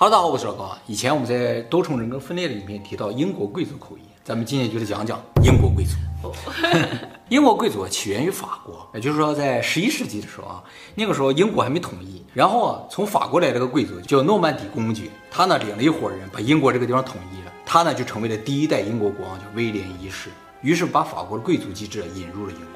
哈喽，大家好，我是老高啊。以前我们在多重人格分裂的影片提到英国贵族口音，咱们今天就来讲讲英国贵族。哦、英国贵族起源于法国，也就是说在十一世纪的时候啊，那个时候英国还没统一，然后啊，从法国来了个贵族叫诺曼底公爵，他呢领了一伙人把英国这个地方统一了，他呢就成为了第一代英国国王，叫威廉一世，于是把法国的贵族机制引入了英国。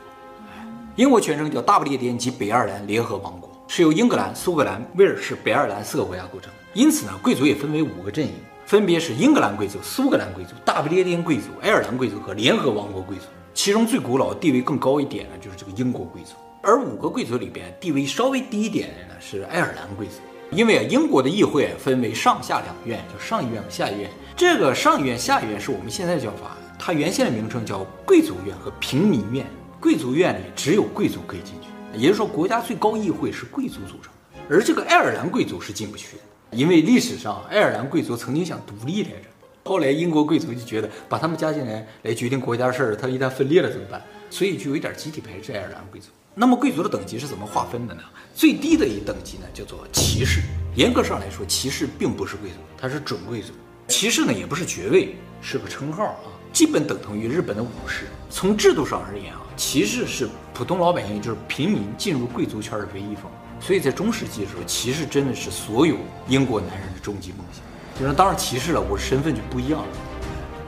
英国全称叫大不列颠及北爱尔兰联合王国，是由英格兰、苏格兰、威尔士、北爱尔兰四个国家构成。因此呢，贵族也分为五个阵营，分别是英格兰贵族、苏格兰贵族、大不列颠贵族、爱尔兰贵族和联合王国贵族。其中最古老、地位更高一点的，就是这个英国贵族。而五个贵族里边，地位稍微低一点的呢，是爱尔兰贵族。因为啊，英国的议会分为上下两院，叫上议院和下议院。这个上议院、下议院是我们现在叫法，它原先的名称叫贵族院和平民院。贵族院里只有贵族可以进去，也就是说，国家最高议会是贵族组成的，而这个爱尔兰贵族是进不去的，因为历史上爱尔兰贵族曾经想独立来着，后来英国贵族就觉得把他们加进来来决定国家事儿，他一旦分裂了怎么办？所以就有点集体排斥爱尔兰贵族。那么贵族的等级是怎么划分的呢？最低的一等级呢叫做骑士，严格上来说，骑士并不是贵族，他是准贵族。骑士呢也不是爵位，是个称号啊，基本等同于日本的武士。从制度上而言啊。骑士是普通老百姓，就是平民进入贵族圈的唯一方，所以在中世纪的时候，骑士真的是所有英国男人的终极梦想。就是当上骑士了，我身份就不一样了，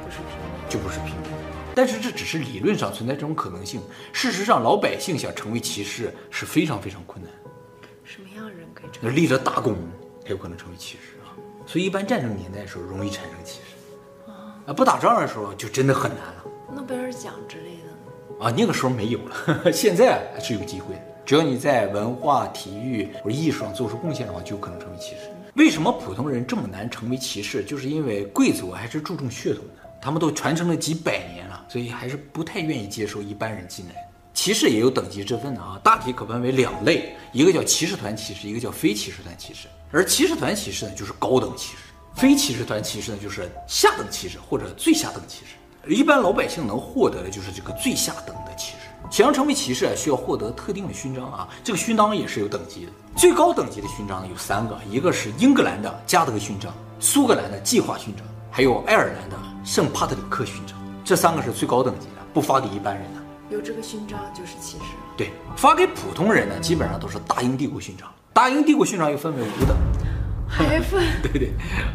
不是平民，就不是平民。但是这只是理论上存在这种可能性，事实上老百姓想成为骑士是非常非常困难。什么样的人可以成为？立了大功才有可能成为骑士啊。所以一般战争年代的时候容易产生骑士，啊，不打仗的时候就真的很难了。诺贝尔奖之类的。啊，那个时候没有了，现在还是有机会的。只要你在文化、体育或者艺术上做出贡献的话，就有可能成为骑士。为什么普通人这么难成为骑士？就是因为贵族还是注重血统的，他们都传承了几百年了，所以还是不太愿意接受一般人进来。骑士也有等级之分的啊，大体可分为两类，一个叫骑士团骑士，一个叫非骑士团骑士。而骑士团骑士呢，就是高等骑士；非骑士团骑士呢，就是下等骑士或者最下等骑士。一般老百姓能获得的就是这个最下等。想要成为骑士啊，需要获得特定的勋章啊。这个勋章也是有等级的。最高等级的勋章有三个，一个是英格兰的加德勋章，苏格兰的计划勋章，还有爱尔兰的圣帕特里克勋章。这三个是最高等级的，不发给一般人的。有这个勋章就是骑士。对，发给普通人呢，基本上都是大英帝国勋章。大英帝国勋章又分为五等，还分？对对，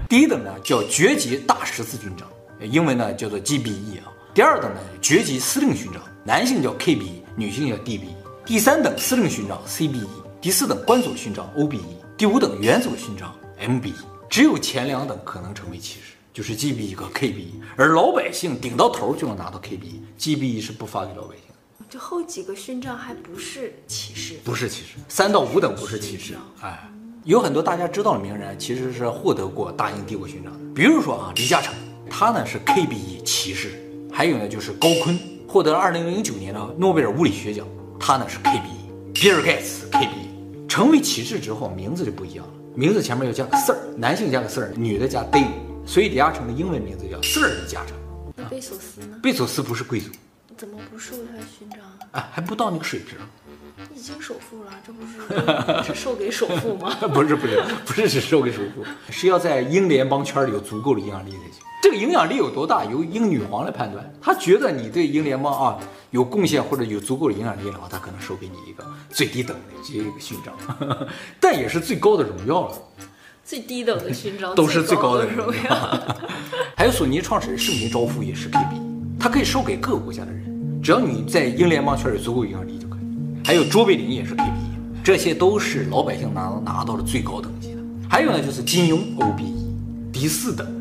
第一等呢叫爵级大十字勋章。英文呢叫做 GBE 啊，第二等呢爵级司令勋章，男性叫 KBE，女性叫 DBE。第三等司令勋章 CBE，第四等官佐勋章 OBE，第五等元佐勋章 MBE。只有前两等可能成为骑士，就是 GBE 和 KBE，而老百姓顶到头就能拿到 KBE，GBE 是不发给老百姓的。这后几个勋章还不是骑士，不是骑士，三到五等不是骑士。哎，有很多大家知道的名人其实是获得过大英帝国勋章的，比如说啊李嘉诚。他呢是 KBE 骑士，还有呢就是高錕获得了二零零九年的诺贝尔物理学奖，他呢是 KBE，比尔盖茨 KBE，成为骑士之后名字就不一样了，名字前面要加个 Sir，男性加个 Sir，女的加 Dame，所以李嘉诚的英文名字叫 Sir 李嘉诚。那贝索斯呢？贝索斯不是贵族，怎么不授他勋章？啊，还不到那个水平。已经首富了，这不是 是授给首富吗？不是不是不是只授给首富，是要在英联邦圈里有足够的影响力才行。这个影响力有多大，由英女皇来判断。她觉得你对英联邦啊有贡献或者有足够的影响力的话，她可能授给你一个最低等的这个勋章，但也是最高的荣耀了。最低等的勋章都是最高的荣耀。还有索尼创始人盛田昭夫也是 KBE，他可以授给各个国家的人，只要你在英联邦圈有足够影响力就可以。还有卓别林也是 KBE，这些都是老百姓拿拿到了最高等级的。还有呢，就是金庸 OBE，第四等。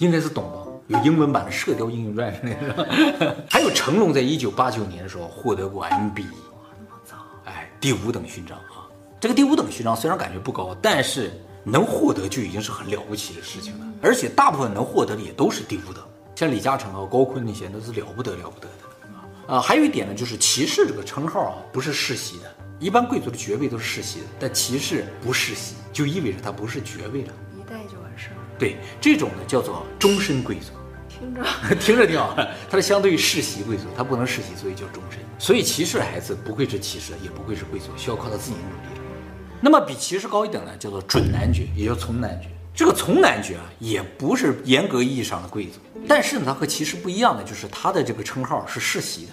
应该是懂吧？有英文版的《射雕英雄传》之类的。还有成龙在一九八九年的时候获得过 MBE，哇，那么早！哎，第五等勋章啊。这个第五等勋章虽然感觉不高，但是能获得就已经是很了不起的事情了。而且大部分能获得的也都是第五等，像李嘉诚啊、高锟那些都是了不得了不得的啊。还有一点呢，就是骑士这个称号啊，不是世袭的。一般贵族的爵位都是世袭的，但骑士不世袭，就意味着他不是爵位了。对，这种呢叫做终身贵族，听着 听着挺好。它是相对于世袭贵族，它不能世袭，所以叫终身。所以骑士的孩子不会是骑士，也不会是贵族，需要靠他自己努力。那么比骑士高一等呢，叫做准男爵，也叫从男爵。这个从男爵啊，也不是严格意义上的贵族，但是呢，他和骑士不一样的就是他的这个称号是世袭的。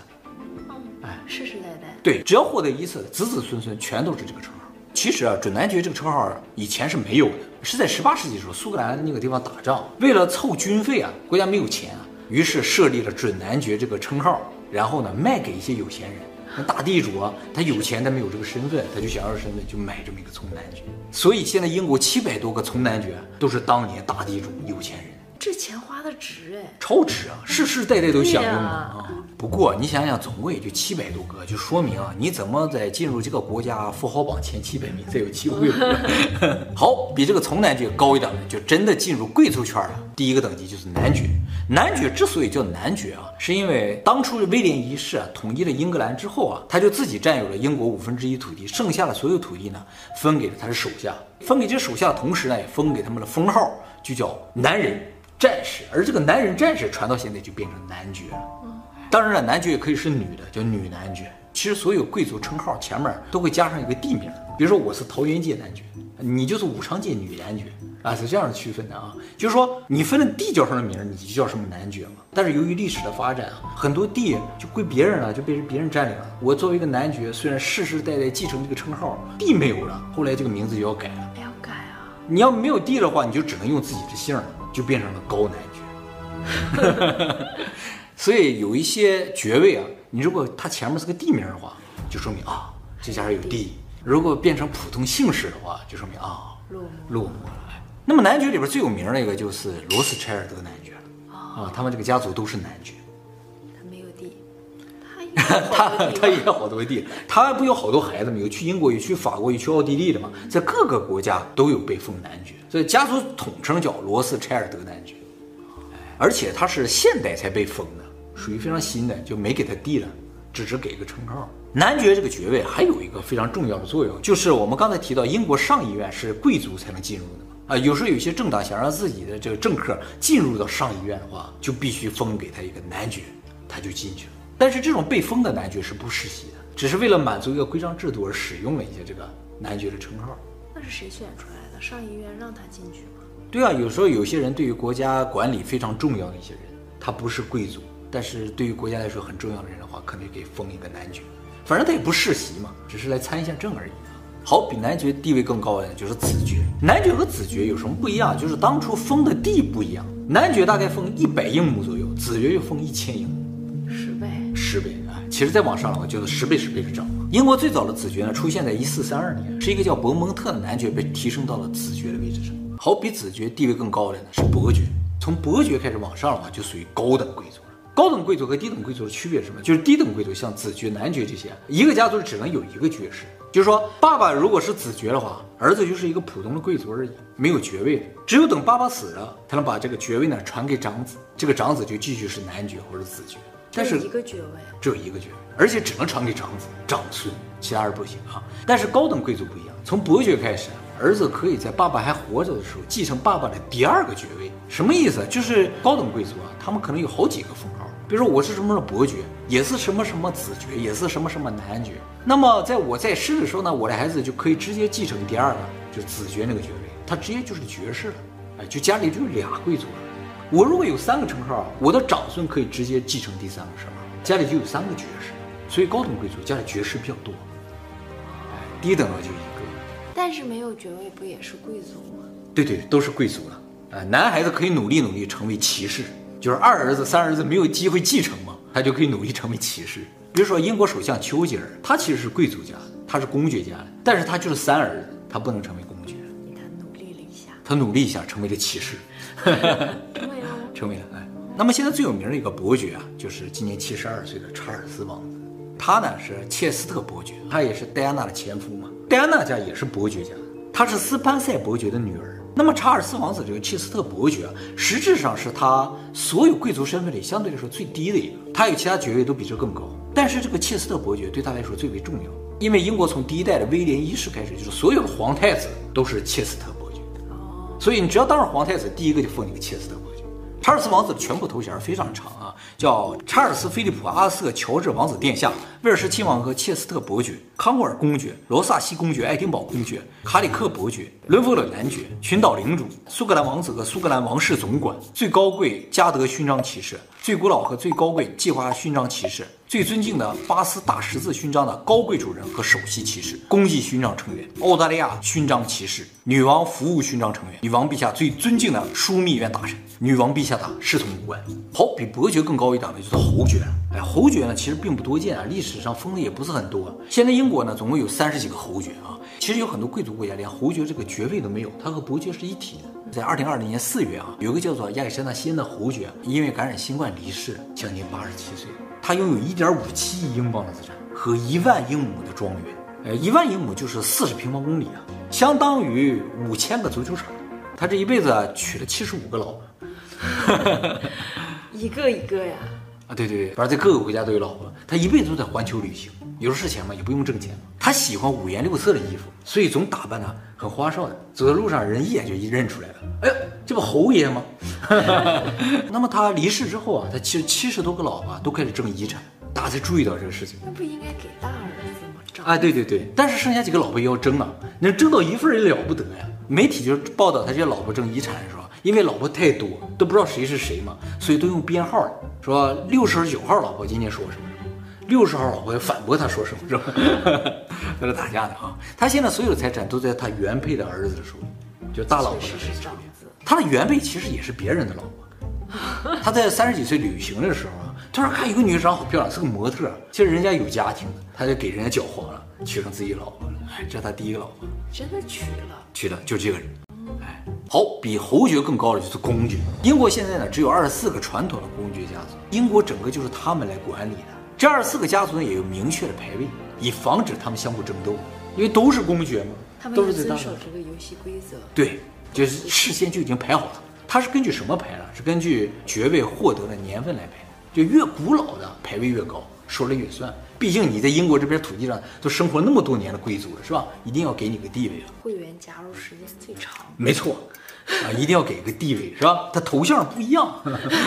哎，世世代代。对，只要获得一次，子子孙孙全都是这个称号。其实啊，准男爵这个称号以前是没有的，是在十八世纪的时候，苏格兰那个地方打仗，为了凑军费啊，国家没有钱啊，于是设立了准男爵这个称号，然后呢，卖给一些有钱人。那大地主啊，他有钱，他没有这个身份，他就想要身份，就买这么一个从男爵。所以现在英国七百多个从男爵都是当年大地主有钱人。这钱花的值哎，超值啊，世世代代都享用的啊。不过你想想，总共也就七百多个，就说明啊，你怎么在进入这个国家富豪榜前七百名才有机会？好，比这个从男爵高一等的，就真的进入贵族圈了。第一个等级就是男爵。男爵之所以叫男爵啊，是因为当初威廉一世啊统一了英格兰之后啊，他就自己占有了英国五分之一土地，剩下的所有土地呢，分给了他的手下。分给这手下的同时呢，也封给他们的封号，就叫男人。战士，而这个男人战士传到现在就变成男爵了。当然了，男爵也可以是女的，叫女男爵。其实所有贵族称号前面都会加上一个地名，比如说我是桃源界男爵，你就是武昌界女男爵啊，是这样区分的啊。就是说你分了地叫什么名，你就叫什么男爵嘛。但是由于历史的发展啊，很多地就归别人了，就被别人占领了。我作为一个男爵，虽然世世代代继承这个称号，地没有了，后来这个名字就要改了。要改啊！你要没有地的话，你就只能用自己的姓。就变成了高男爵，所以有一些爵位啊，你如果它前面是个地名的话，就说明啊这家人有地；如果变成普通姓氏的话，就说明啊落落寞了。那么男爵里边最有名的一个就是罗斯柴尔德男爵了啊，他们这个家族都是男爵。他，他也好多地，他不有好多孩子吗？有去英国，有去法国，有去奥地利的嘛，在各个国家都有被封男爵。所以家族统称叫罗斯柴尔德男爵，而且他是现代才被封的，属于非常新的，就没给他地了，只是给个称号。男爵这个爵位还有一个非常重要的作用，就是我们刚才提到英国上议院是贵族才能进入的嘛，啊，有时候有些政党想让自己的这个政客进入到上议院的话，就必须封给他一个男爵，他就进去了。但是这种被封的男爵是不世袭的，只是为了满足一个规章制度而使用了一些这个男爵的称号。那是谁选出来的？上议院让他进去吗？对啊，有时候有些人对于国家管理非常重要的一些人，他不是贵族，但是对于国家来说很重要的人的话，可能给封一个男爵。反正他也不世袭嘛，只是来参一下政而已。好，比男爵地位更高的就是子爵。男爵和子爵有什么不一样？就是当初封的地不一样。男爵大概封一百英亩左右，子爵就封一千英亩，十倍啊！其实再往上的话，就是十倍十倍的涨。英国最早的子爵呢，出现在一四三二年，是一个叫伯蒙特的男爵被提升到了子爵的位置上。好，比子爵地位更高的呢是伯爵，从伯爵开始往上的话，就属于高等贵族了。高等贵族和低等贵族的区别是什么？就是低等贵族像子爵、男爵这些，一个家族只能有一个爵士，就是说爸爸如果是子爵的话，儿子就是一个普通的贵族而已，没有爵位的。只有等爸爸死了，才能把这个爵位呢传给长子，这个长子就继续是男爵或者子爵。但是一个爵位，只有一个爵位，而且只能传给长子、长孙，其他人不行啊。但是高等贵族不一样，从伯爵开始，儿子可以在爸爸还活着的时候继承爸爸的第二个爵位。什么意思？就是高等贵族啊，他们可能有好几个封号，比如说我是什么什么伯爵，也是什么什么子爵，也是什么什么男爵。那么在我在世的时候呢，我的孩子就可以直接继承第二个，就是子爵那个爵位，他直接就是爵士了。哎，就家里就有俩贵族了。我如果有三个称号，我的长孙可以直接继承第三个称号，家里就有三个爵士，所以高等贵族家里爵士比较多，哎，低等的就一个。但是没有爵位不也是贵族吗？对对，都是贵族了。哎，男孩子可以努力努力成为骑士，就是二儿子、三儿子没有机会继承嘛，他就可以努力成为骑士。比如说英国首相丘吉尔，他其实是贵族家，他是公爵家的，但是他就是三儿子，他不能成为公爵。他努力了一下，他努力一下成为了骑士。成为了哎，那么现在最有名的一个伯爵啊，就是今年七十二岁的查尔斯王子。他呢是切斯特伯爵，他也是戴安娜的前夫嘛。戴安娜家也是伯爵家，他是斯潘塞伯爵的女儿。那么查尔斯王子这个切斯特伯爵啊，实质上是他所有贵族身份里相对来说最低的一个，他有其他爵位都比这更高。但是这个切斯特伯爵对他来说最为重要，因为英国从第一代的威廉一世开始，就是所有的皇太子都是切斯特伯爵。所以你只要当上皇太子，第一个就封你个切斯特伯。查尔斯王子的全部头衔非常长啊，叫查尔斯·菲利普·阿瑟·乔治王子殿下、威尔士亲王和切斯特伯爵、康沃尔公爵、罗萨西公爵、爱丁堡公爵、卡里克伯爵、伦弗勒男爵、群岛领主、苏格兰王子和苏格兰王室总管、最高贵加德勋章骑士、最古老和最高贵计划勋章骑士。最尊敬的巴斯大十字勋章的高贵主人和首席骑士，公祭勋章成员，澳大利亚勋章骑士，女王服务勋章成员，女王陛下最尊敬的枢密院大臣，女王陛下的侍从官。好，比伯爵更高一档的就是侯爵。哎，侯爵呢其实并不多见啊，历史上封的也不是很多。现在英国呢总共有三十几个侯爵啊，其实有很多贵族国家连侯爵这个爵位都没有，他和伯爵是一体的。在二零二零年四月啊，有个叫做亚历山大西恩的侯爵因为感染新冠离世，将近八十七岁。他拥有一点五七亿英镑的资产和一万英亩的庄园，呃，一万英亩就是四十平方公里啊，相当于五千个足球场。他这一辈子娶了七十五个老婆，一个一个呀？啊，对对对，反正在各个国家都有老婆。他一辈子都在环球旅行，有是钱嘛，也不用挣钱嘛。他喜欢五颜六色的衣服，所以总打扮的很花哨的，走在路上人一眼就一认出来了。哎呦，这不侯爷吗？那么他离世之后啊，他其实七十多个老婆都开始争遗产，大家才注意到这个事情。那不应该给大儿子吗？争啊，对对对，但是剩下几个老婆也要争啊，能争到一份也了不得呀。媒体就是报道他这些老婆争遗产的时候，因为老婆太多，都不知道谁是谁嘛，所以都用编号，说六十九号老婆今天说什么。六十号老婆要反驳他说什么，是吧？在这打架的啊！他现在所有的财产都在他原配的儿子的手里，就大老婆的手里。他的原配其实也是别人的老婆。他在三十几岁旅行的时候啊，突然看一个女人长好漂亮，是个模特。其实人家有家庭的，他就给人家搅黄了，娶成自己老婆了。这是他第一个老婆。真的娶了？娶了，就这个人。哎，好，比侯爵更高的就是公爵。英国现在呢，只有二十四个传统的公爵家族，英国整个就是他们来管理的。这二十四个家族呢，也有明确的排位，以防止他们相互争斗，因为都是公爵嘛，他们都是遵守这个游戏规则。对，就是事先就已经排好了。他是根据什么排呢？是根据爵位获得的年份来排，就越古老的排位越高，说了越算。毕竟你在英国这片土地上都生活那么多年的贵族了，是吧？一定要给你个地位啊。会员加入时间最长。没错。啊，一定要给个地位，是吧？他头像不一样，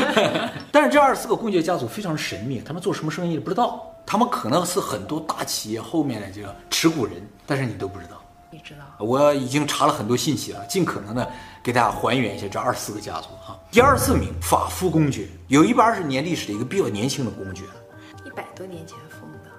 但是这二十四个公爵家族非常神秘，他们做什么生意不知道，他们可能是很多大企业后面的这个持股人，但是你都不知道。你知道？我已经查了很多信息了，尽可能的给大家还原一下这二十四个家族啊。第二十四名法夫公爵，有一百二十年历史的一个比较年轻的公爵，一百多年前封的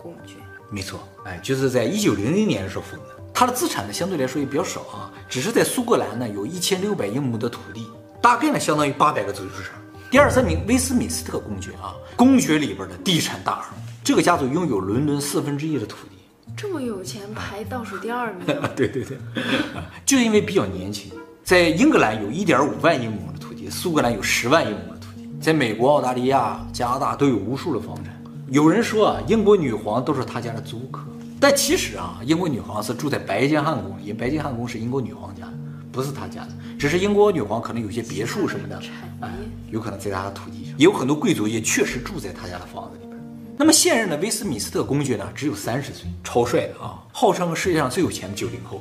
公爵，没错，哎，就是在一九零零年的时候封的。他的资产呢，相对来说也比较少啊，只是在苏格兰呢有一千六百英亩的土地，大概呢相当于八百个足球场。第二三名威斯敏斯特公爵啊，公爵里边的地产大亨，这个家族拥有伦敦四分之一的土地，这么有钱排倒数第二名。对 对对，就因为比较年轻，在英格兰有一点五万英亩的土地，苏格兰有十万英亩的土地，在美国、澳大利亚、加拿大都有无数的房产。有人说啊，英国女皇都是他家的租客。但其实啊，英国女皇是住在白金汉宫，因为白金汉宫是英国女皇家的，不是她家的。只是英国女皇可能有些别墅什么的，哎，有可能在她的土地上。也有很多贵族也确实住在她家的房子里边。那么现任的威斯敏斯特公爵呢，只有三十岁，超帅的啊，号称世界上最有钱的九零后，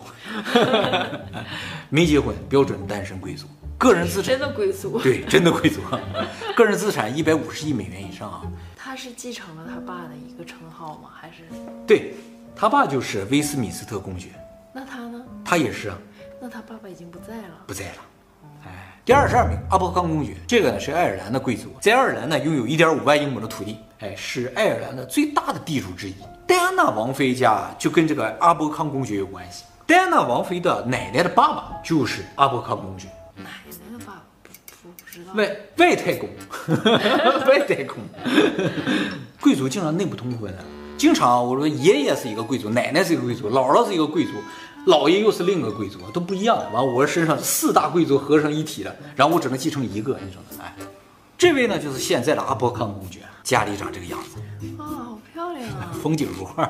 没结婚，标准单身贵族，个人资产真的贵族，对，真的贵族，个人资产一百五十亿美元以上啊。他是继承了他爸的一个称号吗？还是对？他爸就是威斯敏斯特公爵，那他呢？他也是啊。那他爸爸已经不在了，不在了。哎，第二十二名阿伯康公爵，这个呢是爱尔兰的贵族，在爱尔兰呢拥有一点五万英亩的土地，哎，是爱尔兰的最大的地主之一。戴安娜王妃家就跟这个阿伯康公爵有关系。戴安娜王妃的奶奶的爸爸就是阿伯康公爵。奶奶的爸爸不不知道。外外太公，外太公，贵族竟然内部通婚的。经常我说爷爷是一个贵族，奶奶是一个贵族，姥姥是一个贵族，姥爷又是另一个贵族，都不一样。完，我身上四大贵族合成一体的，然后我只能继承一个，你说呢哎，这位呢就是现在的阿波康公爵，家里长这个样子。啊、哦，好漂亮啊！风景如画，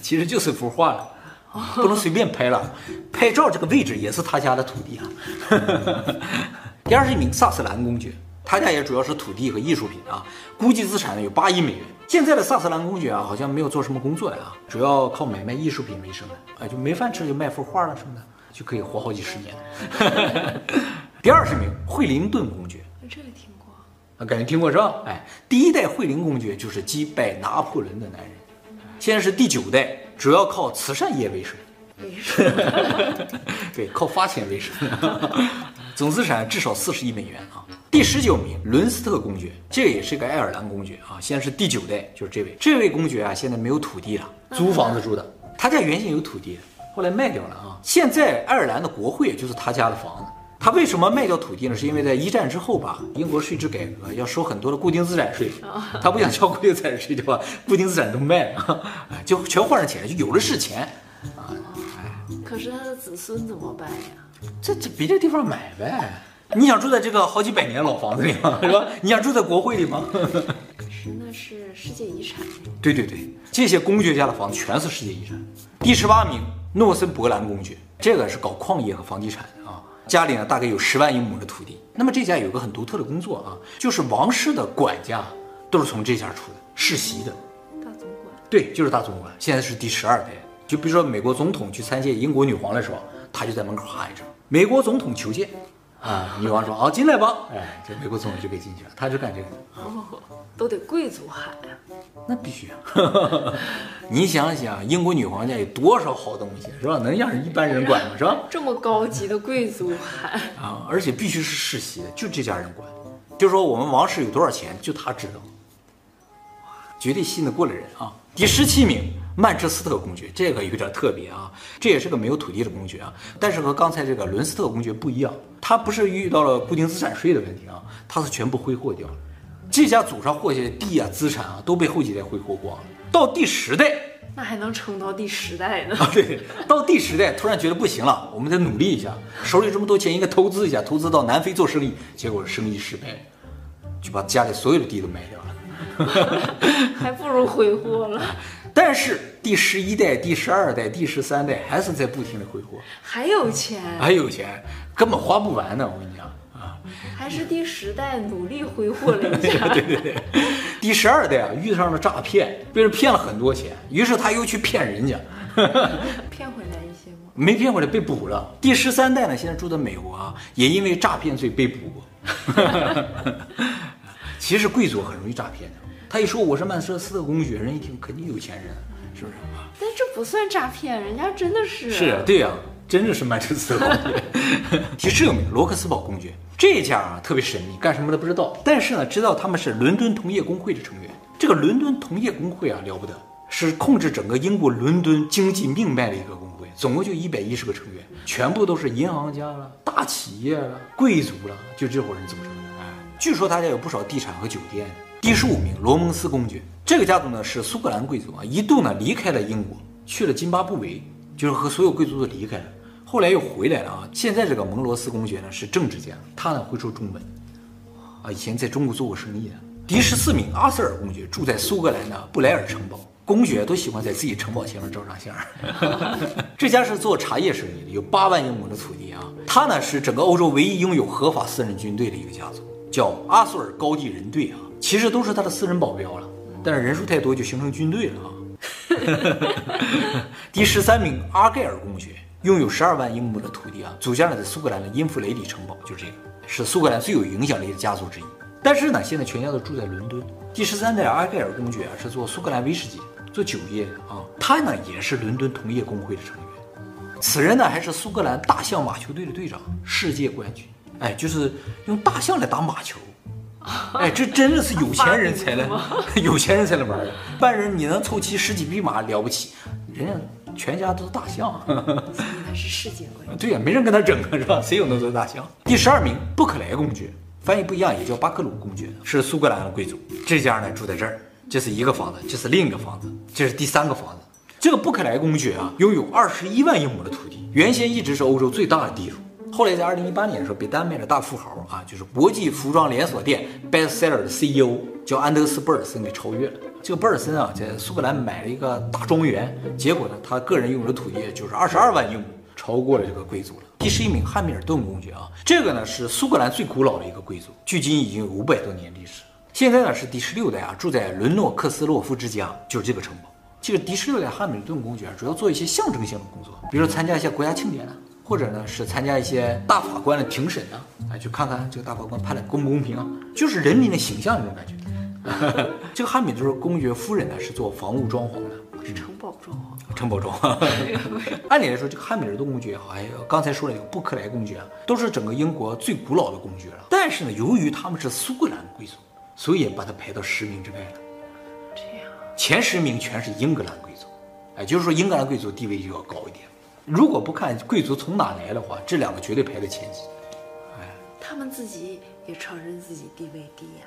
其实就是幅画了，不能随便拍了。拍照这个位置也是他家的土地啊。第二十一名萨斯兰公爵，他家也主要是土地和艺术品啊，估计资产呢有八亿美元。现在的萨斯兰公爵啊，好像没有做什么工作呀，主要靠买卖艺术品为生的，哎，就没饭吃就卖幅画了什么的，就可以活好几十年。第二十名惠灵顿公爵，这里听过。啊，感觉听过是吧？哎，第一代惠灵公爵就是击败拿破仑的男人，现在是第九代，主要靠慈善业为生。为生？对，靠发钱为生。总资产至少四十亿美元啊。第十九名，伦斯特公爵，这个也是个爱尔兰公爵啊。现在是第九代，就是这位。这位公爵啊，现在没有土地了，租房子住的。他家原先有土地，后来卖掉了啊。现在爱尔兰的国会就是他家的房子。他为什么卖掉土地呢？是因为在一战之后吧，英国税制改革要收很多的固定资产税，他不想交固定资产税，就把固定资产都卖了，就全换成钱，就有的是钱啊。可是他的子孙怎么办呀？这这别的地方买呗。你想住在这个好几百年老房子里吗？是吧？你想住在国会里吗？可是那是世界遗产。对对对，这些公爵家的房子全是世界遗产。第十八名，诺森伯兰公爵，这个是搞矿业和房地产的啊。家里呢，大概有十万英亩的土地。那么这家有个很独特的工作啊，就是王室的管家都是从这家出的，世袭的。大总管。对，就是大总管。现在是第十二代。就比如说美国总统去参见英国女皇的时候，他就在门口喊一声“美国总统求见”，啊，女王说：“好，进来吧。”哎，这美国总统就可以进去了。他就干这个。哦，都得贵族喊呀。那必须啊！你想想，英国女皇家有多少好东西，是吧？能让人一般人管吗？是吧？这么高级的贵族喊啊！而且必须是世袭的，就这家人管。就说我们王室有多少钱，就他知道。哇，绝对信得过的人啊！第十七名，曼彻斯特公爵，这个有点特别啊。这也是个没有土地的公爵啊，但是和刚才这个伦斯特公爵不一样，他不是遇到了固定资产税的问题啊，他是全部挥霍掉了。这家祖上获下的地啊、资产啊，都被后几代挥霍光了。到第十代，那还能撑到第十代呢？啊，对，到第十代突然觉得不行了，我们得努力一下，手里这么多钱，应该投资一下，投资到南非做生意。结果生意失败，就把家里所有的地都卖掉了，还不如挥霍了。但是第十一代、第十二代、第十三代还是在不停的挥霍，还有钱，还有钱，根本花不完呢。我跟你讲啊。还是第十代努力挥霍了一下，对对对。第十二代啊，遇上了诈骗，被人骗了很多钱，于是他又去骗人家，骗回来一些吗？没骗回来，被捕了。第十三代呢，现在住在美国啊，也因为诈骗罪被捕过。其实贵族很容易诈骗的，他一说我是曼彻斯特公爵，人一听肯定有钱人，是不是？但这不算诈骗，人家真的是。是啊，对呀、啊。真的是曼彻斯特公爵。第十六名，罗克斯堡公爵，这家啊特别神秘，干什么的不知道。但是呢，知道他们是伦敦同业工会的成员。这个伦敦同业工会啊了不得，是控制整个英国伦敦经济命脉的一个工会，总共就一百一十个成员，全部都是银行家了、大企业了、贵族了，就这伙人组成的。据说他家有不少地产和酒店。第十五名，罗蒙斯公爵，这个家族呢是苏格兰贵族啊，一度呢离开了英国，去了津巴布韦，就是和所有贵族都离开了。后来又回来了啊！现在这个蒙罗斯公爵呢是政治家，他呢会说中文，啊，以前在中国做过生意的。第十四名，阿瑟尔公爵住在苏格兰的布莱尔城堡，公爵都喜欢在自己城堡前面照张相。这家是做茶叶生意的，有八万英亩的土地啊。他呢是整个欧洲唯一拥有合法私人军队的一个家族，叫阿索尔高地人队啊。其实都是他的私人保镖了，但是人数太多就形成军队了啊。第十三名，阿盖尔公爵。拥有十二万英亩的土地啊，组建了在苏格兰的因弗雷里城堡，就是这个，是苏格兰最有影响力的家族之一。但是呢，现在全家都住在伦敦。第十三代阿盖尔公爵啊，是做苏格兰威士忌、做酒业的啊，他呢也是伦敦同业公会的成员。此人呢还是苏格兰大象马球队的队长，世界冠军。哎，就是用大象来打马球。哎，这真的是有钱人才能，有钱人才能玩的。一般人你能凑齐十几匹马了不起，人家。全家都是大象，应该是世界冠军。对呀，没人跟他争是吧？谁有那么多大象？第十二名，布克莱公爵，翻译不一样，也叫巴克鲁公爵，是苏格兰的贵族。这家呢住在这儿，这是一个房子，这是另一个房子，这是第三个房子。这个布克莱公爵啊，拥有二十一万英亩的土地，原先一直是欧洲最大的地主，后来在二零一八年的时候被丹麦的大富豪啊，就是国际服装连锁店 Bestseller 的 CEO 叫安德斯·贝尔森给超越了。这个贝尔森啊，在苏格兰买了一个大庄园，结果呢，他个人拥有的土地就是二十二万英亩，超过了这个贵族了。第十一名，汉密尔顿公爵啊，这个呢是苏格兰最古老的一个贵族，距今已经有五百多年历史。现在呢是第十六代啊，住在伦诺克斯洛夫之家，就是这个城堡。这个第十六代汉密尔顿公爵主要做一些象征性的工作，比如说参加一些国家庆典啊，或者呢是参加一些大法官的庭审啊，啊，哎，去看看这个大法官判的公不公平啊，就是人民的形象那种感觉。这个汉密尔顿公爵夫人呢是做房屋装潢的，是城堡装潢，城堡装潢。按理来说，这个汉密尔顿公爵好像刚才说了一个布克莱公爵，都是整个英国最古老的公爵了。但是呢，由于他们是苏格兰贵族，所以也把他排到十名之外了。这样，前十名全是英格兰贵族，哎，就是说英格兰贵族地位就要高一点。如果不看贵族从哪来的话，这两个绝对排在前几。哎，他们自己也承认自己地位低呀。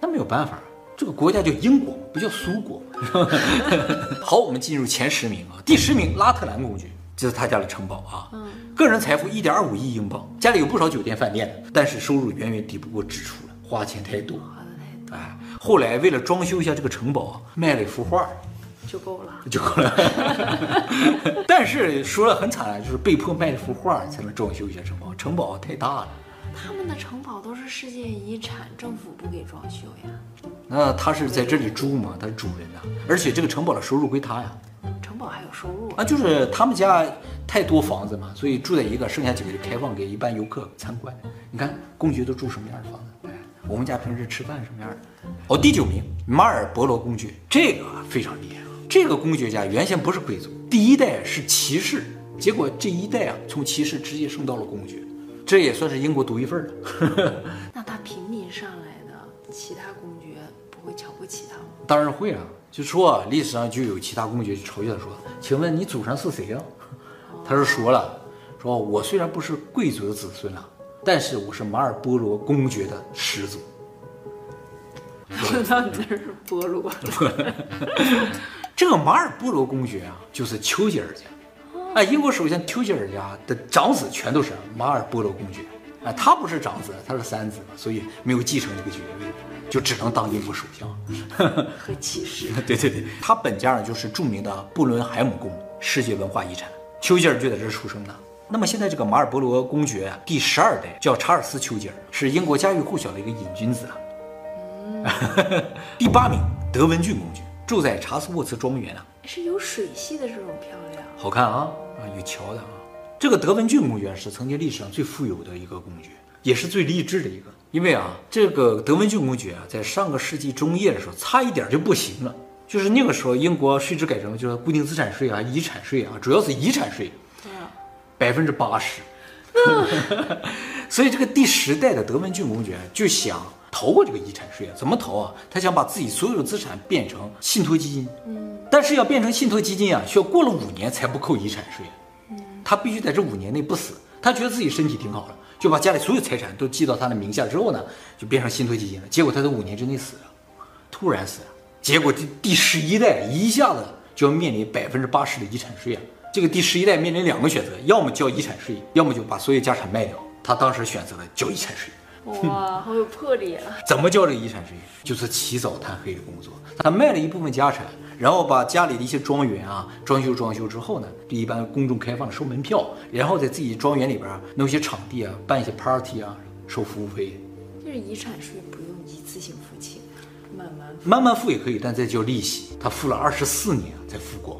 那没有办法。这个国家叫英国，不叫苏国。好，我们进入前十名啊。第十名，拉特兰公爵，这是他家的城堡啊。嗯，个人财富一点二五亿英镑，家里有不少酒店饭店，但是收入远远抵不过支出了，花钱太多。花的太多。哎，后来为了装修一下这个城堡啊，卖了一幅画，就够了，就够了。但是说了很惨啊，就是被迫卖了幅画才能装修一下城堡，城堡太大了。他们的城堡都是世界遗产，政府不给装修呀。那他是在这里住吗？他是主人呐，而且这个城堡的收入归他呀。城堡还有收入啊？就是他们家太多房子嘛，所以住在一个，剩下几个就开放给一般游客参观。你看公爵都住什么样的房子？哎，我们家平时吃饭什么样的？哦，第九名马尔伯罗公爵，这个非常厉害啊。这个公爵家原先不是贵族，第一代是骑士，结果这一代啊，从骑士直接升到了公爵。这也算是英国独一份了。那他平民上来的其他公爵不会瞧不起他吗？当然会啊，就说历史上就有其他公爵嘲笑他说：“请问你祖上是谁啊？”哦、他是说了：“说我虽然不是贵族的子孙啊，但是我是马尔波罗公爵的始祖。”知道你这是波罗。这个马尔波罗公爵啊，就是丘吉尔家。哎，英国首相丘吉尔家的长子全都是马尔波罗公爵，啊，他不是长子，他是三子嘛，所以没有继承这个爵位，就只能当英国首相。和骑士。对对对，他本家呢就是著名的布伦海姆宫，世界文化遗产。丘吉尔就在这儿出生的。那么现在这个马尔波罗公爵第十二代叫查尔斯丘吉尔，是英国家喻户晓的一个瘾君子啊。嗯、第八名德文郡公爵住在查斯沃茨庄园啊，是有水系的这种漂亮。好看啊啊，有桥的啊！这个德文郡公爵是曾经历史上最富有的一个公爵，也是最励志的一个。因为啊，这个德文郡公爵啊，在上个世纪中叶的时候，差一点就不行了。就是那个时候，英国税制改成就是固定资产税啊、遗产税啊，主要是遗产税，百分之八十。所以这个第十代的德文郡公爵就想逃过这个遗产税啊？怎么逃啊？他想把自己所有的资产变成信托基金。嗯。但是要变成信托基金啊，需要过了五年才不扣遗产税。嗯，他必须在这五年内不死。他觉得自己身体挺好的，就把家里所有财产都记到他的名下之后呢，就变成信托基金了。结果他在五年之内死了，突然死了。结果第第十一代一下子就要面临百分之八十的遗产税啊！这个第十一代面临两个选择，要么交遗产税，要么就把所有家产卖掉。他当时选择了交遗产税。哇，好有魄力啊！怎么交这个遗产税？就是起早贪黑的工作。他卖了一部分家产，然后把家里的一些庄园啊装修装修之后呢，就一般公众开放收门票，然后在自己庄园里边弄些场地啊，办一些 party 啊，收服务费。就是遗产税不用一次性付清，慢慢付慢慢付也可以，但再交利息。他付了二十四年才付光。